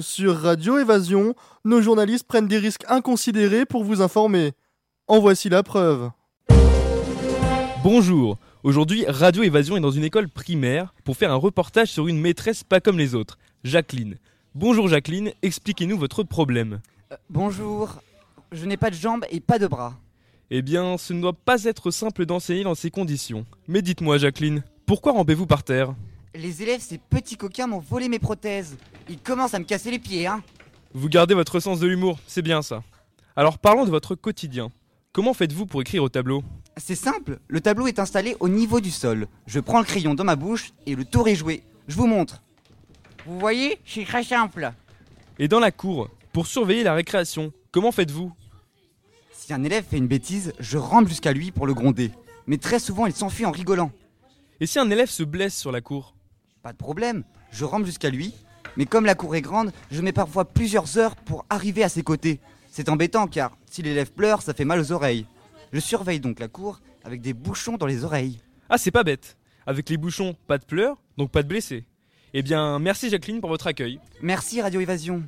Sur Radio Évasion, nos journalistes prennent des risques inconsidérés pour vous informer. En voici la preuve. Bonjour, aujourd'hui Radio Évasion est dans une école primaire pour faire un reportage sur une maîtresse pas comme les autres, Jacqueline. Bonjour Jacqueline, expliquez-nous votre problème. Euh, bonjour, je n'ai pas de jambes et pas de bras. Eh bien, ce ne doit pas être simple d'enseigner dans ces conditions. Mais dites-moi Jacqueline, pourquoi rampez-vous par terre? Les élèves, ces petits coquins, m'ont volé mes prothèses. Ils commencent à me casser les pieds, hein Vous gardez votre sens de l'humour, c'est bien ça. Alors parlons de votre quotidien. Comment faites-vous pour écrire au tableau? C'est simple, le tableau est installé au niveau du sol. Je prends le crayon dans ma bouche et le tour est joué. Je vous montre. Vous voyez, c'est très simple. Et dans la cour, pour surveiller la récréation, comment faites-vous? Si un élève fait une bêtise, je rampe jusqu'à lui pour le gronder. Mais très souvent, il s'enfuit en rigolant. Et si un élève se blesse sur la cour? Pas de problème, je rampe jusqu'à lui. Mais comme la cour est grande, je mets parfois plusieurs heures pour arriver à ses côtés. C'est embêtant car si l'élève pleure, ça fait mal aux oreilles. Je surveille donc la cour avec des bouchons dans les oreilles. Ah, c'est pas bête. Avec les bouchons, pas de pleurs, donc pas de blessés. Eh bien, merci Jacqueline pour votre accueil. Merci Radio Évasion.